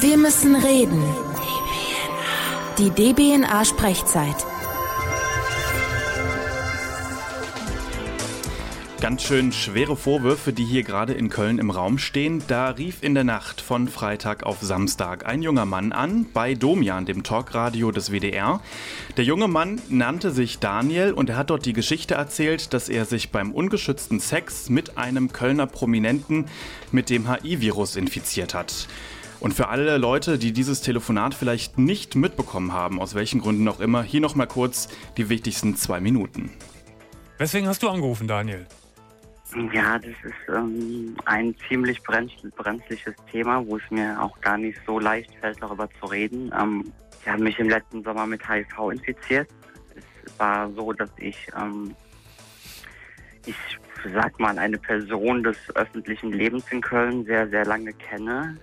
Wir müssen reden. Die DBNA-Sprechzeit. Ganz schön schwere Vorwürfe, die hier gerade in Köln im Raum stehen. Da rief in der Nacht von Freitag auf Samstag ein junger Mann an bei Domian, dem Talkradio des WDR. Der junge Mann nannte sich Daniel und er hat dort die Geschichte erzählt, dass er sich beim ungeschützten Sex mit einem Kölner Prominenten mit dem HIV-Virus infiziert hat. Und für alle Leute, die dieses Telefonat vielleicht nicht mitbekommen haben, aus welchen Gründen auch immer, hier nochmal kurz die wichtigsten zwei Minuten. Weswegen hast du angerufen, Daniel? Ja, das ist ähm, ein ziemlich brenzliches Thema, wo es mir auch gar nicht so leicht fällt, darüber zu reden. Ähm, ich habe mich im letzten Sommer mit HIV infiziert. Es war so, dass ich, ähm, ich sag mal, eine Person des öffentlichen Lebens in Köln sehr, sehr lange kenne.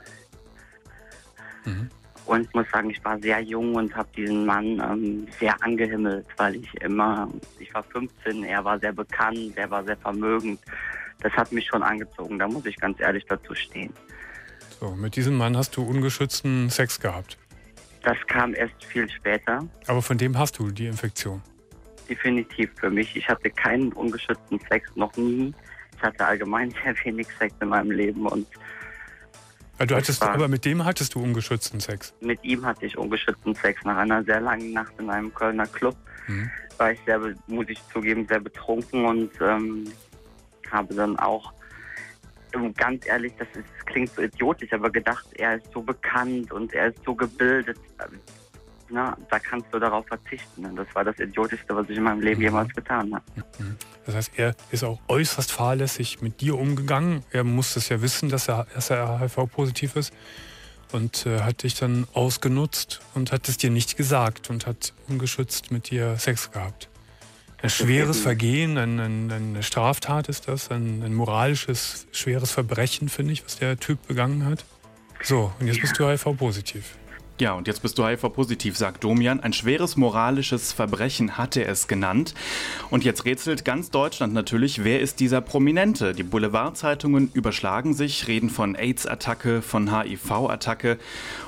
Mhm. Und ich muss sagen, ich war sehr jung und habe diesen Mann ähm, sehr angehimmelt, weil ich immer, ich war 15, er war sehr bekannt, er war sehr vermögend. Das hat mich schon angezogen, da muss ich ganz ehrlich dazu stehen. So, mit diesem Mann hast du ungeschützten Sex gehabt? Das kam erst viel später. Aber von dem hast du die Infektion? Definitiv für mich. Ich hatte keinen ungeschützten Sex, noch nie. Ich hatte allgemein sehr wenig Sex in meinem Leben und Du hattest, aber mit dem hattest du ungeschützten Sex? Mit ihm hatte ich ungeschützten Sex nach einer sehr langen Nacht in einem Kölner Club. Mhm. War ich sehr, muss ich zugeben, sehr betrunken und ähm, habe dann auch, ganz ehrlich, das, ist, das klingt so idiotisch, aber gedacht, er ist so bekannt und er ist so gebildet na, da kannst du darauf verzichten. Und das war das Idiotischste, was ich in meinem Leben mhm. jemals getan habe. Mhm. Das heißt, er ist auch äußerst fahrlässig mit dir umgegangen. Er musste es ja wissen, dass er, dass er HIV-positiv ist. Und äh, hat dich dann ausgenutzt und hat es dir nicht gesagt und hat ungeschützt mit dir Sex gehabt. Ein schweres Vergehen, ein, ein, eine Straftat ist das, ein, ein moralisches, schweres Verbrechen, finde ich, was der Typ begangen hat. So, und jetzt bist du HIV-positiv. Ja, und jetzt bist du HIV-positiv, sagt Domian. Ein schweres moralisches Verbrechen hatte er es genannt. Und jetzt rätselt ganz Deutschland natürlich, wer ist dieser Prominente? Die Boulevardzeitungen überschlagen sich, reden von AIDS-Attacke, von HIV-Attacke.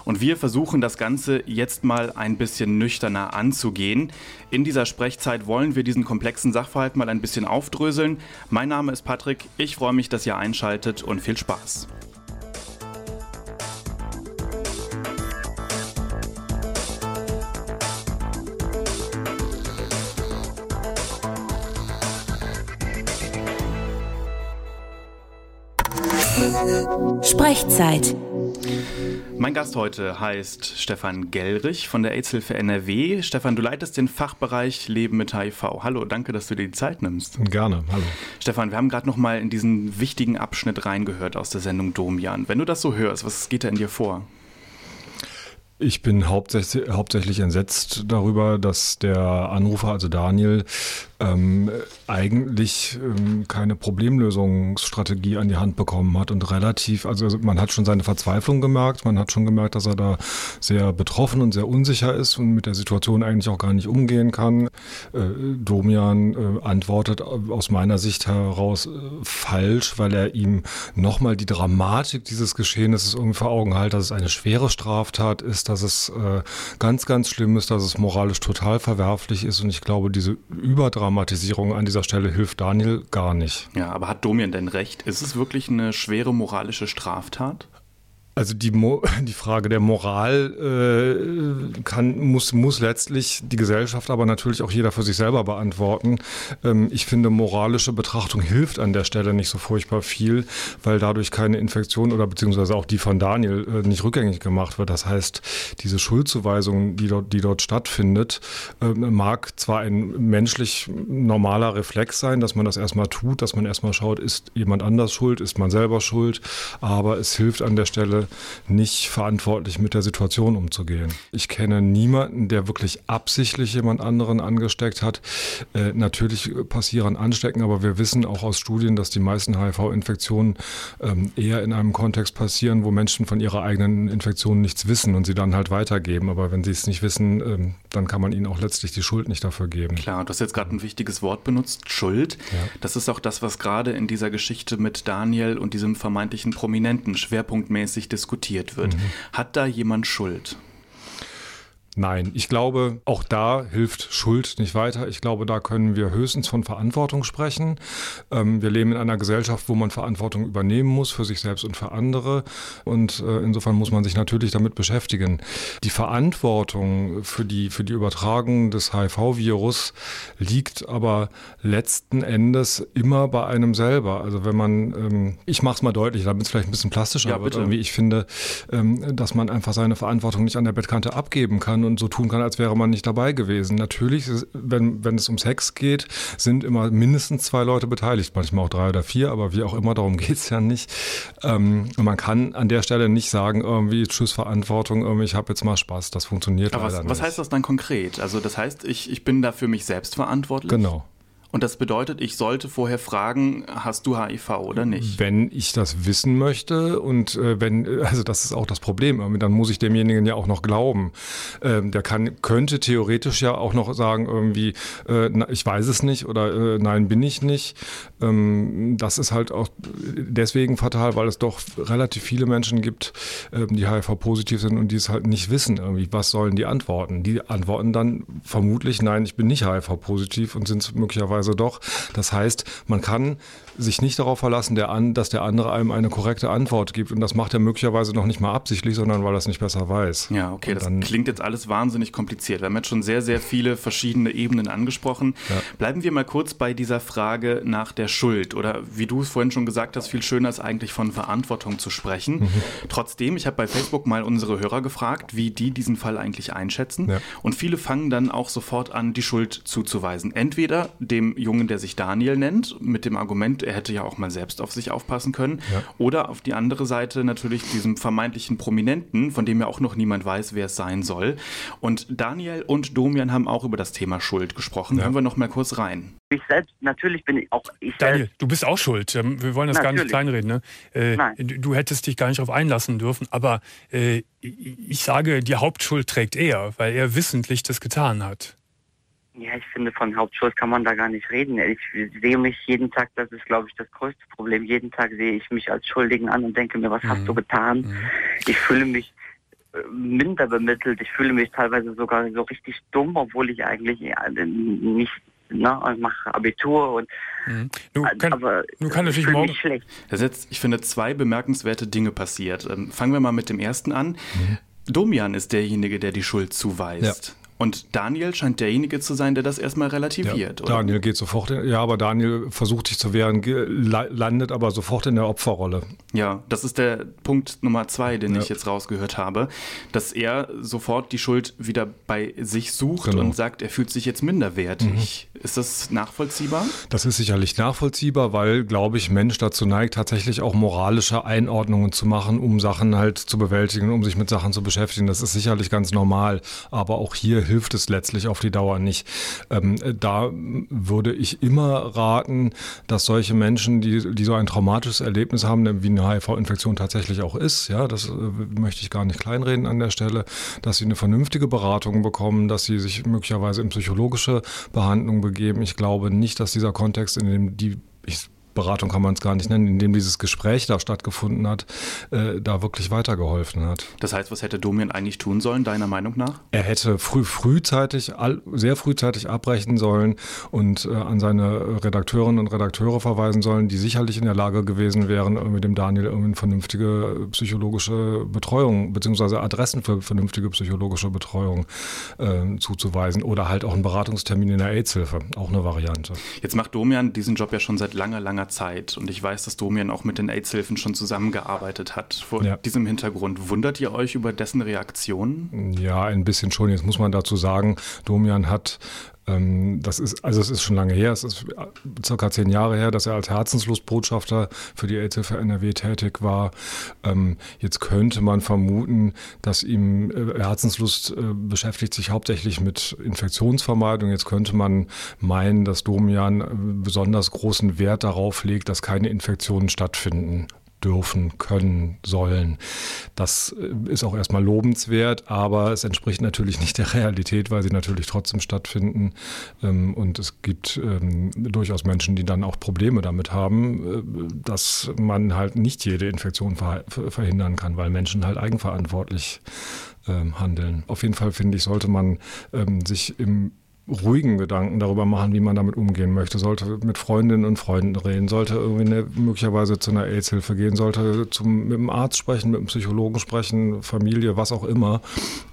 Und wir versuchen das Ganze jetzt mal ein bisschen nüchterner anzugehen. In dieser Sprechzeit wollen wir diesen komplexen Sachverhalt mal ein bisschen aufdröseln. Mein Name ist Patrick, ich freue mich, dass ihr einschaltet und viel Spaß. Sprechzeit. Mein Gast heute heißt Stefan Gellrich von der AIDS-Hilfe NRW. Stefan, du leitest den Fachbereich Leben mit HIV. Hallo, danke, dass du dir die Zeit nimmst. Gerne, hallo. Stefan, wir haben gerade noch mal in diesen wichtigen Abschnitt reingehört aus der Sendung Domian. Wenn du das so hörst, was geht da in dir vor? Ich bin hauptsächlich, hauptsächlich entsetzt darüber, dass der Anrufer, also Daniel, ähm, eigentlich ähm, keine Problemlösungsstrategie an die Hand bekommen hat und relativ, also man hat schon seine Verzweiflung gemerkt, man hat schon gemerkt, dass er da sehr betroffen und sehr unsicher ist und mit der Situation eigentlich auch gar nicht umgehen kann. Äh, Domian äh, antwortet aus meiner Sicht heraus äh, falsch, weil er ihm nochmal die Dramatik dieses Geschehnisses irgendwie vor Augen hält, dass es eine schwere Straftat ist, dass es äh, ganz, ganz schlimm ist, dass es moralisch total verwerflich ist und ich glaube, diese Überdramatik Dramatisierung an dieser Stelle hilft Daniel gar nicht. Ja, aber hat Domian denn recht? Ist es wirklich eine schwere moralische Straftat? Also die, Mo die Frage der Moral äh, kann, muss, muss letztlich die Gesellschaft, aber natürlich auch jeder für sich selber beantworten. Ähm, ich finde, moralische Betrachtung hilft an der Stelle nicht so furchtbar viel, weil dadurch keine Infektion oder beziehungsweise auch die von Daniel äh, nicht rückgängig gemacht wird. Das heißt, diese Schuldzuweisung, die dort, die dort stattfindet, äh, mag zwar ein menschlich normaler Reflex sein, dass man das erstmal tut, dass man erstmal schaut, ist jemand anders schuld, ist man selber schuld, aber es hilft an der Stelle nicht verantwortlich mit der Situation umzugehen. Ich kenne niemanden, der wirklich absichtlich jemand anderen angesteckt hat. Äh, natürlich passieren Anstecken, aber wir wissen auch aus Studien, dass die meisten HIV-Infektionen ähm, eher in einem Kontext passieren, wo Menschen von ihrer eigenen Infektion nichts wissen und sie dann halt weitergeben. Aber wenn sie es nicht wissen, ähm, dann kann man ihnen auch letztlich die Schuld nicht dafür geben. Klar, du hast jetzt gerade ein wichtiges Wort benutzt, Schuld. Ja. Das ist auch das, was gerade in dieser Geschichte mit Daniel und diesem vermeintlichen Prominenten schwerpunktmäßig diskutiert wird. Mhm. Hat da jemand Schuld? Nein, ich glaube, auch da hilft Schuld nicht weiter. Ich glaube, da können wir höchstens von Verantwortung sprechen. Ähm, wir leben in einer Gesellschaft, wo man Verantwortung übernehmen muss für sich selbst und für andere. Und äh, insofern muss man sich natürlich damit beschäftigen. Die Verantwortung für die, für die Übertragung des HIV-Virus liegt aber letzten Endes immer bei einem selber. Also wenn man, ähm, ich mache es mal deutlich, damit es vielleicht ein bisschen plastischer ja, wird. Irgendwie, ich finde, ähm, dass man einfach seine Verantwortung nicht an der Bettkante abgeben kann und so tun kann, als wäre man nicht dabei gewesen. Natürlich, wenn, wenn es um Sex geht, sind immer mindestens zwei Leute beteiligt, manchmal auch drei oder vier, aber wie auch immer, darum geht es ja nicht. Ähm, man kann an der Stelle nicht sagen, irgendwie, tschüss Verantwortung, irgendwie, ich habe jetzt mal Spaß. Das funktioniert aber leider was, nicht. Was heißt das dann konkret? Also das heißt, ich, ich bin da für mich selbst verantwortlich? Genau. Und das bedeutet, ich sollte vorher fragen, hast du HIV oder nicht? Wenn ich das wissen möchte und äh, wenn, also das ist auch das Problem, dann muss ich demjenigen ja auch noch glauben. Ähm, der kann, könnte theoretisch ja auch noch sagen, irgendwie, äh, na, ich weiß es nicht oder äh, nein, bin ich nicht. Ähm, das ist halt auch deswegen fatal, weil es doch relativ viele Menschen gibt, ähm, die HIV-positiv sind und die es halt nicht wissen, irgendwie, was sollen die antworten? Die antworten dann vermutlich, nein, ich bin nicht HIV-positiv und sind möglicherweise also doch. Das heißt, man kann sich nicht darauf verlassen, der an, dass der andere einem eine korrekte Antwort gibt. Und das macht er möglicherweise noch nicht mal absichtlich, sondern weil er es nicht besser weiß. Ja, okay, das klingt jetzt alles wahnsinnig kompliziert. Wir haben jetzt schon sehr, sehr viele verschiedene Ebenen angesprochen. Ja. Bleiben wir mal kurz bei dieser Frage nach der Schuld. Oder wie du es vorhin schon gesagt hast, viel schöner ist eigentlich von Verantwortung zu sprechen. Mhm. Trotzdem, ich habe bei Facebook mal unsere Hörer gefragt, wie die diesen Fall eigentlich einschätzen. Ja. Und viele fangen dann auch sofort an, die Schuld zuzuweisen. Entweder dem Jungen, der sich Daniel nennt, mit dem Argument, er hätte ja auch mal selbst auf sich aufpassen können. Ja. Oder auf die andere Seite natürlich diesem vermeintlichen Prominenten, von dem ja auch noch niemand weiß, wer es sein soll. Und Daniel und Domian haben auch über das Thema Schuld gesprochen. Ja. Hören wir noch mal kurz rein. Ich selbst, natürlich bin ich auch ich Daniel, selbst. du bist auch schuld. Ähm, wir wollen das natürlich. gar nicht kleinreden. Ne? Äh, Nein. Du hättest dich gar nicht darauf einlassen dürfen. Aber äh, ich sage, die Hauptschuld trägt er, weil er wissentlich das getan hat. Ja, ich finde, von Hauptschuld kann man da gar nicht reden. Ich sehe mich jeden Tag, das ist, glaube ich, das größte Problem. Jeden Tag sehe ich mich als Schuldigen an und denke mir, was mhm. hast du getan? Mhm. Ich fühle mich äh, minder bemittelt. Ich fühle mich teilweise sogar so richtig dumm, obwohl ich eigentlich nicht Ne, ich mache Abitur und mhm. nun kann, aber nun kann natürlich morgen schlecht. Das ist jetzt, ich finde, zwei bemerkenswerte Dinge passiert. Ähm, fangen wir mal mit dem ersten an. Mhm. Domian ist derjenige, der die Schuld zuweist. Ja. Und Daniel scheint derjenige zu sein, der das erstmal relativiert. Ja, Daniel geht sofort, in, ja, aber Daniel versucht sich zu wehren, landet aber sofort in der Opferrolle. Ja, das ist der Punkt Nummer zwei, den ja. ich jetzt rausgehört habe, dass er sofort die Schuld wieder bei sich sucht genau. und sagt, er fühlt sich jetzt minderwertig. Mhm. Ist das nachvollziehbar? Das ist sicherlich nachvollziehbar, weil, glaube ich, Mensch dazu neigt, tatsächlich auch moralische Einordnungen zu machen, um Sachen halt zu bewältigen, um sich mit Sachen zu beschäftigen. Das ist sicherlich ganz normal. Aber auch hier hilft es letztlich auf die Dauer nicht. Ähm, da würde ich immer raten, dass solche Menschen, die, die so ein traumatisches Erlebnis haben, wie eine HIV-Infektion tatsächlich auch ist, ja, das äh, möchte ich gar nicht kleinreden an der Stelle, dass sie eine vernünftige Beratung bekommen, dass sie sich möglicherweise in psychologische Behandlung begeben. Ich glaube nicht, dass dieser Kontext, in dem die ich Beratung kann man es gar nicht nennen, in dem dieses Gespräch da stattgefunden hat, äh, da wirklich weitergeholfen hat. Das heißt, was hätte Domian eigentlich tun sollen, deiner Meinung nach? Er hätte früh, frühzeitig, all, sehr frühzeitig abbrechen sollen und äh, an seine Redakteurinnen und Redakteure verweisen sollen, die sicherlich in der Lage gewesen wären, mit dem Daniel irgendwie eine vernünftige psychologische Betreuung beziehungsweise Adressen für vernünftige psychologische Betreuung äh, zuzuweisen oder halt auch einen Beratungstermin in der AIDS-Hilfe, auch eine Variante. Jetzt macht Domian diesen Job ja schon seit langer, langer langer Zeit. Und ich weiß, dass Domian auch mit den AIDS-Hilfen schon zusammengearbeitet hat. Vor ja. diesem Hintergrund, wundert ihr euch über dessen Reaktionen? Ja, ein bisschen schon. Jetzt muss man dazu sagen, Domian hat das ist, also es ist schon lange her, es ist circa zehn Jahre her, dass er als Herzenslustbotschafter für die AIDS-Hilfe NRW tätig war. Ähm, jetzt könnte man vermuten, dass ihm äh, Herzenslust äh, beschäftigt sich hauptsächlich mit Infektionsvermeidung. Jetzt könnte man meinen, dass Domian äh, besonders großen Wert darauf legt, dass keine Infektionen stattfinden dürfen, können, sollen. Das äh, ist auch erstmal lobenswert, aber es entspricht natürlich nicht der Realität, weil sie natürlich trotzdem stattfinden. Ähm, und es gibt ähm, durchaus Menschen, die dann auch Probleme damit haben, äh, dass man halt nicht jede Infektion verhindern kann, weil Menschen halt eigenverantwortlich ähm, handeln. Auf jeden Fall finde ich, sollte man sich im ruhigen Gedanken darüber machen, wie man damit umgehen möchte. Sollte mit Freundinnen und Freunden reden, sollte irgendwie eine, möglicherweise zu einer AIDS-Hilfe gehen, sollte zum, mit dem Arzt sprechen, mit dem Psychologen sprechen, Familie, was auch immer.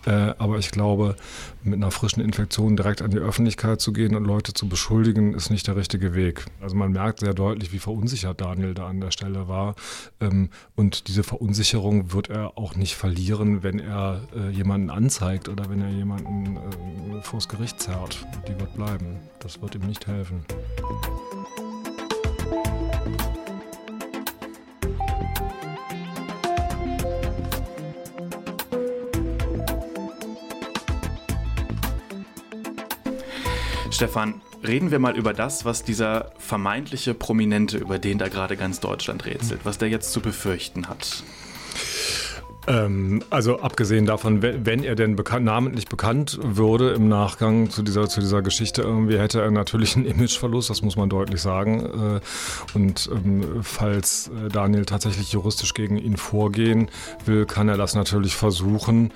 Äh, aber ich glaube, mit einer frischen Infektion direkt an die Öffentlichkeit zu gehen und Leute zu beschuldigen, ist nicht der richtige Weg. Also man merkt sehr deutlich, wie verunsichert Daniel da an der Stelle war. Ähm, und diese Verunsicherung wird er auch nicht verlieren, wenn er äh, jemanden anzeigt oder wenn er jemanden äh, vors Gericht zerrt. Die wird bleiben. Das wird ihm nicht helfen. Stefan, reden wir mal über das, was dieser vermeintliche Prominente, über den da gerade ganz Deutschland rätselt, was der jetzt zu befürchten hat. Ähm, also abgesehen davon, wenn er denn bekannt, namentlich bekannt würde im Nachgang zu dieser, zu dieser Geschichte, irgendwie hätte er natürlich einen Imageverlust, das muss man deutlich sagen. Äh, und ähm, falls äh, Daniel tatsächlich juristisch gegen ihn vorgehen will, kann er das natürlich versuchen.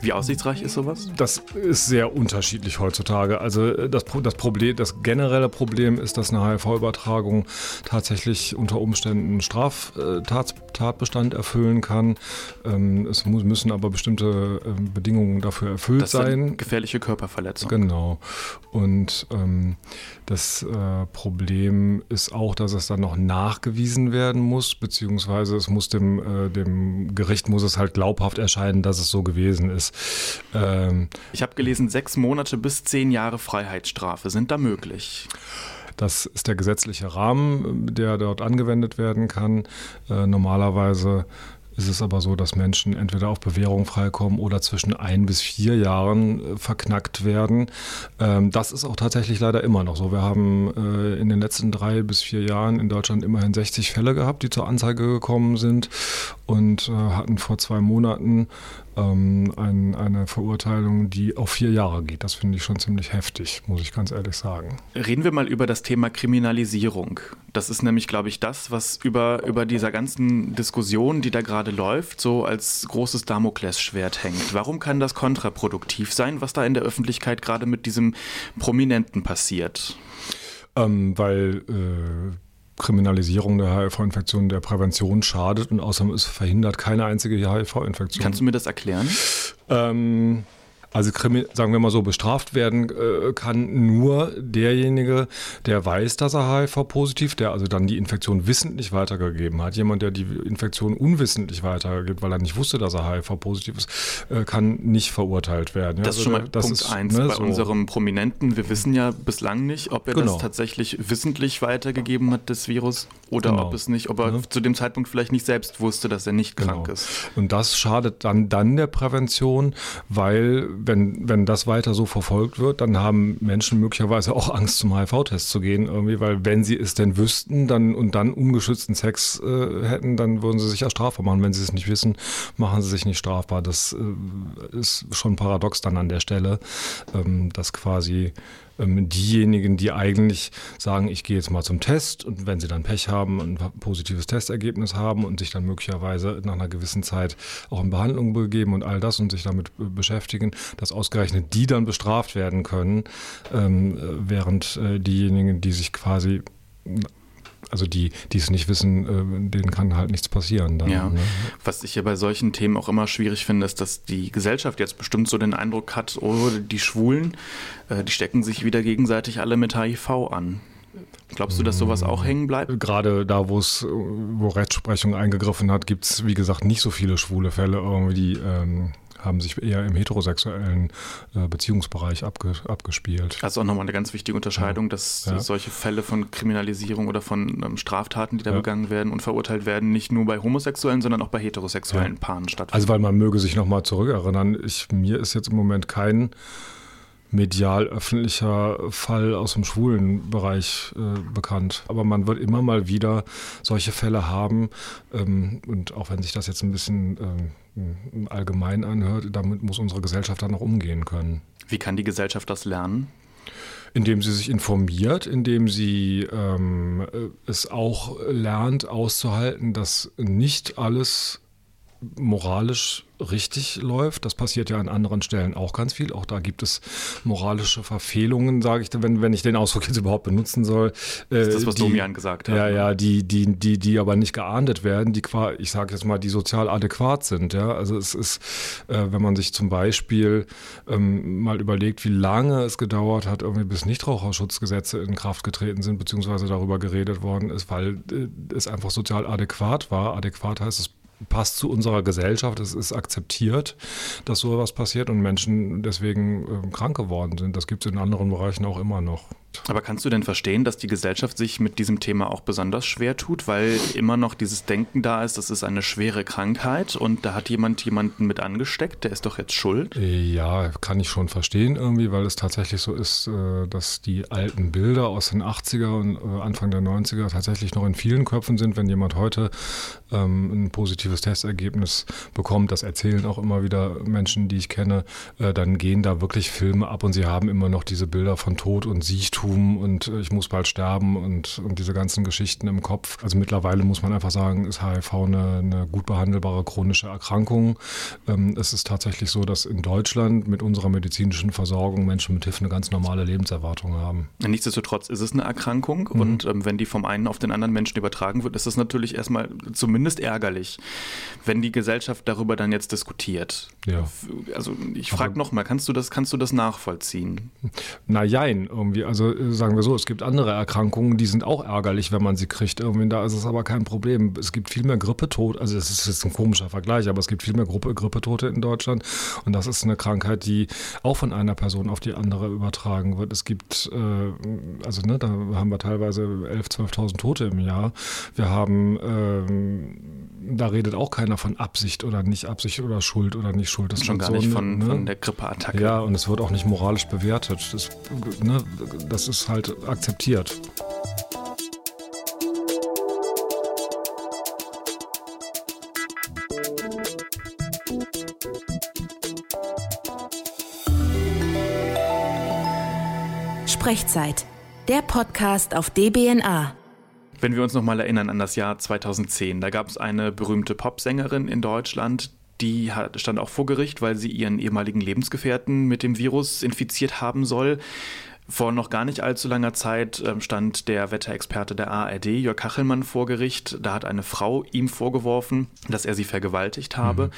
Wie aussichtsreich ist sowas? Das ist sehr unterschiedlich heutzutage. Also äh, das, das Problem, das generelle Problem ist, dass eine HIV-Übertragung tatsächlich unter Umständen einen Straftatbestand erfüllen kann. Ähm, es müssen aber bestimmte ähm, Bedingungen dafür erfüllt das sein. Gefährliche Körperverletzung. Genau. Und ähm, das äh, Problem ist auch, dass es dann noch nachgewiesen werden muss, beziehungsweise es muss dem, äh, dem Gericht muss es halt glaubhaft erscheinen, dass es so gewesen ist. Ähm, ich habe gelesen, sechs Monate bis zehn Jahre Freiheitsstrafe sind da möglich. Das ist der gesetzliche Rahmen, der dort angewendet werden kann. Äh, normalerweise ist es aber so, dass Menschen entweder auf Bewährung freikommen oder zwischen ein bis vier Jahren äh, verknackt werden. Ähm, das ist auch tatsächlich leider immer noch so. Wir haben äh, in den letzten drei bis vier Jahren in Deutschland immerhin 60 Fälle gehabt, die zur Anzeige gekommen sind und äh, hatten vor zwei Monaten ähm, ein, eine Verurteilung, die auf vier Jahre geht. Das finde ich schon ziemlich heftig, muss ich ganz ehrlich sagen. Reden wir mal über das Thema Kriminalisierung. Das ist nämlich, glaube ich, das, was über, über dieser ganzen Diskussion, die da gerade läuft, so als großes Damoklesschwert hängt. Warum kann das kontraproduktiv sein, was da in der Öffentlichkeit gerade mit diesem Prominenten passiert? Ähm, weil äh, Kriminalisierung der HIV-Infektion der Prävention schadet und außerdem es verhindert keine einzige HIV-Infektion. Kannst du mir das erklären? Ähm, also sagen wir mal so, bestraft werden äh, kann nur derjenige, der weiß, dass er HIV-positiv, der also dann die Infektion wissentlich weitergegeben hat. Jemand, der die Infektion unwissentlich weitergibt, weil er nicht wusste, dass er HIV-positiv ist, äh, kann nicht verurteilt werden. Das ist schon mal das Punkt ist, eins ne, bei so. unserem Prominenten. Wir wissen ja bislang nicht, ob er genau. das tatsächlich wissentlich weitergegeben hat, das Virus, oder genau. ob es nicht, ob er ja. zu dem Zeitpunkt vielleicht nicht selbst wusste, dass er nicht krank genau. ist. Und das schadet dann, dann der Prävention, weil wenn, wenn das weiter so verfolgt wird, dann haben Menschen möglicherweise auch Angst, zum HIV-Test zu gehen, irgendwie, weil wenn sie es denn wüssten dann, und dann ungeschützten Sex äh, hätten, dann würden sie sich ja strafbar machen. Wenn sie es nicht wissen, machen sie sich nicht strafbar. Das äh, ist schon paradox dann an der Stelle, ähm, dass quasi diejenigen, die eigentlich sagen, ich gehe jetzt mal zum Test und wenn sie dann Pech haben und ein positives Testergebnis haben und sich dann möglicherweise nach einer gewissen Zeit auch in Behandlung begeben und all das und sich damit beschäftigen, dass ausgerechnet die dann bestraft werden können, ähm, während äh, diejenigen, die sich quasi also die, die es nicht wissen, äh, denen kann halt nichts passieren. Dann, ja. Ne? Was ich ja bei solchen Themen auch immer schwierig finde, ist, dass die Gesellschaft jetzt bestimmt so den Eindruck hat, oh, die Schwulen, äh, die stecken sich wieder gegenseitig alle mit HIV an. Glaubst du, dass sowas auch hängen bleibt? Gerade da, wo es, wo Rechtsprechung eingegriffen hat, gibt es, wie gesagt, nicht so viele schwule Fälle, irgendwie, die ähm, haben sich eher im heterosexuellen äh, Beziehungsbereich abge, abgespielt. Also auch nochmal eine ganz wichtige Unterscheidung, ja. dass ja. solche Fälle von Kriminalisierung oder von ähm, Straftaten, die da ja. begangen werden und verurteilt werden, nicht nur bei homosexuellen, sondern auch bei heterosexuellen Paaren stattfinden. Also weil man möge sich nochmal zurückerinnern, ich, mir ist jetzt im Moment kein medial öffentlicher Fall aus dem schwulen Bereich äh, bekannt. Aber man wird immer mal wieder solche Fälle haben. Ähm, und auch wenn sich das jetzt ein bisschen ähm, allgemein anhört, damit muss unsere Gesellschaft dann auch umgehen können. Wie kann die Gesellschaft das lernen? Indem sie sich informiert, indem sie ähm, es auch lernt auszuhalten, dass nicht alles moralisch richtig läuft. Das passiert ja an anderen Stellen auch ganz viel. Auch da gibt es moralische Verfehlungen, sage ich, wenn, wenn ich den Ausdruck jetzt überhaupt benutzen soll. Das ist das, was die, Domian gesagt hat. Ja, ne? ja, die, die, die, die aber nicht geahndet werden, die, ich sage jetzt mal, die sozial adäquat sind. Ja, also es ist, äh, wenn man sich zum Beispiel ähm, mal überlegt, wie lange es gedauert hat, irgendwie bis Nichtraucherschutzgesetze in Kraft getreten sind, beziehungsweise darüber geredet worden ist, weil äh, es einfach sozial adäquat war. Adäquat heißt, es passt zu unserer Gesellschaft, es ist akzeptiert, dass so etwas passiert und Menschen deswegen äh, krank geworden sind. Das gibt es in anderen Bereichen auch immer noch. Aber kannst du denn verstehen, dass die Gesellschaft sich mit diesem Thema auch besonders schwer tut, weil immer noch dieses Denken da ist, das ist eine schwere Krankheit und da hat jemand jemanden mit angesteckt, der ist doch jetzt schuld? Ja, kann ich schon verstehen irgendwie, weil es tatsächlich so ist, äh, dass die alten Bilder aus den 80er und äh, Anfang der 90er tatsächlich noch in vielen Köpfen sind. Wenn jemand heute ähm, ein positives Testergebnis bekommt, das erzählen auch immer wieder Menschen, die ich kenne, äh, dann gehen da wirklich Filme ab und sie haben immer noch diese Bilder von Tod und Siechtum Alterstum und äh, ich muss bald sterben und, und diese ganzen Geschichten im Kopf. Also mittlerweile muss man einfach sagen, ist HIV eine, eine gut behandelbare chronische Erkrankung. Ähm, es ist tatsächlich so, dass in Deutschland mit unserer medizinischen Versorgung Menschen mit HIV eine ganz normale Lebenserwartung haben. Nichtsdestotrotz ist es eine Erkrankung mhm. und ähm, wenn die vom einen auf den anderen Menschen übertragen wird, ist das natürlich erstmal zumindest ärgerlich, wenn die Gesellschaft darüber dann jetzt diskutiert. Ja. Also ich frage nochmal, kannst du das, kannst du das nachvollziehen? Na jein, irgendwie. Also sagen wir so, es gibt andere Erkrankungen, die sind auch ärgerlich, wenn man sie kriegt. Irgendwie da ist es aber kein Problem. Es gibt viel mehr Grippetote, also das ist jetzt ein komischer Vergleich, aber es gibt viel mehr Gruppe, Grippetote in Deutschland und das ist eine Krankheit, die auch von einer Person auf die andere übertragen wird. Es gibt, äh, also ne, da haben wir teilweise 11.000, 12.000 Tote im Jahr. Wir haben, äh, da redet auch keiner von Absicht oder nicht Absicht oder Schuld oder nicht Schuld. Das schon gar so nicht von, ne? von der Grippeattacke. Ja, und es wird auch nicht moralisch bewertet. Das, ne, das das ist halt akzeptiert. Sprechzeit, der Podcast auf DBNA. Wenn wir uns nochmal erinnern an das Jahr 2010, da gab es eine berühmte Popsängerin in Deutschland, die stand auch vor Gericht, weil sie ihren ehemaligen Lebensgefährten mit dem Virus infiziert haben soll. Vor noch gar nicht allzu langer Zeit ähm, stand der Wetterexperte der ARD, Jörg Kachelmann, vor Gericht. Da hat eine Frau ihm vorgeworfen, dass er sie vergewaltigt habe. Mhm.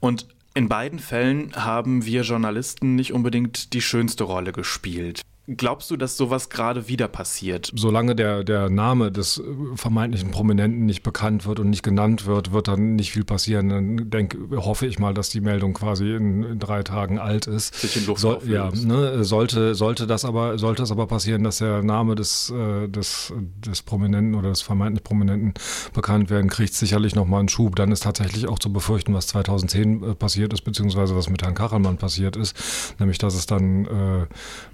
Und in beiden Fällen haben wir Journalisten nicht unbedingt die schönste Rolle gespielt. Glaubst du, dass sowas gerade wieder passiert? Solange der, der Name des vermeintlichen Prominenten nicht bekannt wird und nicht genannt wird, wird dann nicht viel passieren. Dann denk, hoffe ich mal, dass die Meldung quasi in, in drei Tagen alt ist. Sich in Luft ja, ne, sollte, sollte das aber, sollte es aber passieren, dass der Name des, äh, des, des Prominenten oder des vermeintlich Prominenten bekannt werden, kriegt sicherlich nochmal einen Schub. Dann ist tatsächlich auch zu befürchten, was 2010 äh, passiert ist, beziehungsweise was mit Herrn Kachelmann passiert ist. Nämlich, dass es dann äh,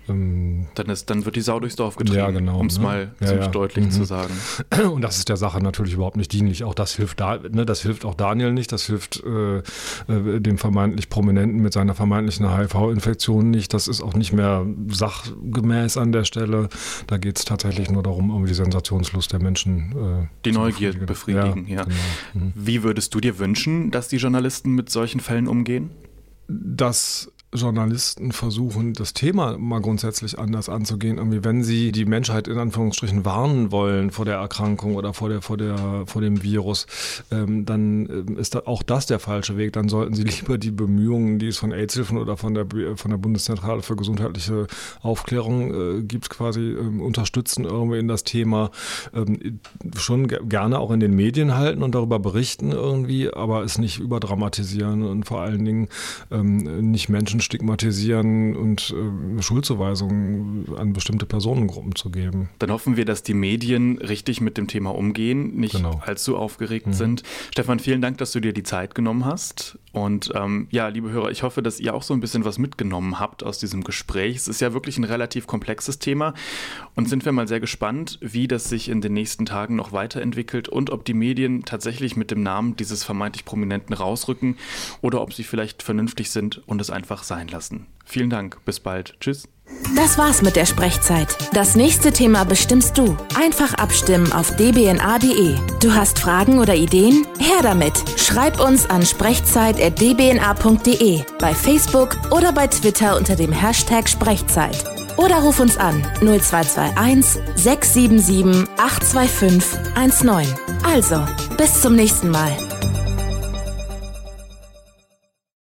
ähm, dann, ist, dann wird die Sau durchs Dorf getrieben, ja, genau, um es ne? mal ja, ziemlich ja. deutlich mhm. zu sagen. Und das ist der Sache natürlich überhaupt nicht dienlich. Auch das hilft, da, ne, das hilft auch Daniel nicht, das hilft äh, äh, dem vermeintlich Prominenten mit seiner vermeintlichen HIV-Infektion nicht. Das ist auch nicht mehr sachgemäß an der Stelle. Da geht es tatsächlich nur darum, um die Sensationslust der Menschen äh, Die Neugier befriedigen, befriedigen ja. Genau. Mhm. Wie würdest du dir wünschen, dass die Journalisten mit solchen Fällen umgehen? Dass Journalisten versuchen, das Thema mal grundsätzlich anders anzugehen. Irgendwie, wenn sie die Menschheit in Anführungsstrichen warnen wollen vor der Erkrankung oder vor, der, vor, der, vor dem Virus, ähm, dann ähm, ist da auch das der falsche Weg. Dann sollten sie lieber die Bemühungen, die es von AIDS-Hilfen oder von der, von der Bundeszentrale für gesundheitliche Aufklärung äh, gibt, quasi ähm, unterstützen irgendwie in das Thema. Ähm, schon gerne auch in den Medien halten und darüber berichten irgendwie, aber es nicht überdramatisieren und vor allen Dingen ähm, nicht Menschen Menschen stigmatisieren und äh, Schuldzuweisungen an bestimmte Personengruppen zu geben. Dann hoffen wir, dass die Medien richtig mit dem Thema umgehen, nicht genau. allzu aufgeregt mhm. sind. Stefan, vielen Dank, dass du dir die Zeit genommen hast. Und ähm, ja, liebe Hörer, ich hoffe, dass ihr auch so ein bisschen was mitgenommen habt aus diesem Gespräch. Es ist ja wirklich ein relativ komplexes Thema und sind wir mal sehr gespannt, wie das sich in den nächsten Tagen noch weiterentwickelt und ob die Medien tatsächlich mit dem Namen dieses vermeintlich Prominenten rausrücken oder ob sie vielleicht vernünftig sind und es einfach sein lassen. Vielen Dank, bis bald. Tschüss. Das war's mit der Sprechzeit. Das nächste Thema bestimmst du. Einfach abstimmen auf dbna.de. Du hast Fragen oder Ideen? Her damit. Schreib uns an sprechzeit.dbna.de, bei Facebook oder bei Twitter unter dem Hashtag Sprechzeit. Oder ruf uns an 0221 677 825 19. Also, bis zum nächsten Mal.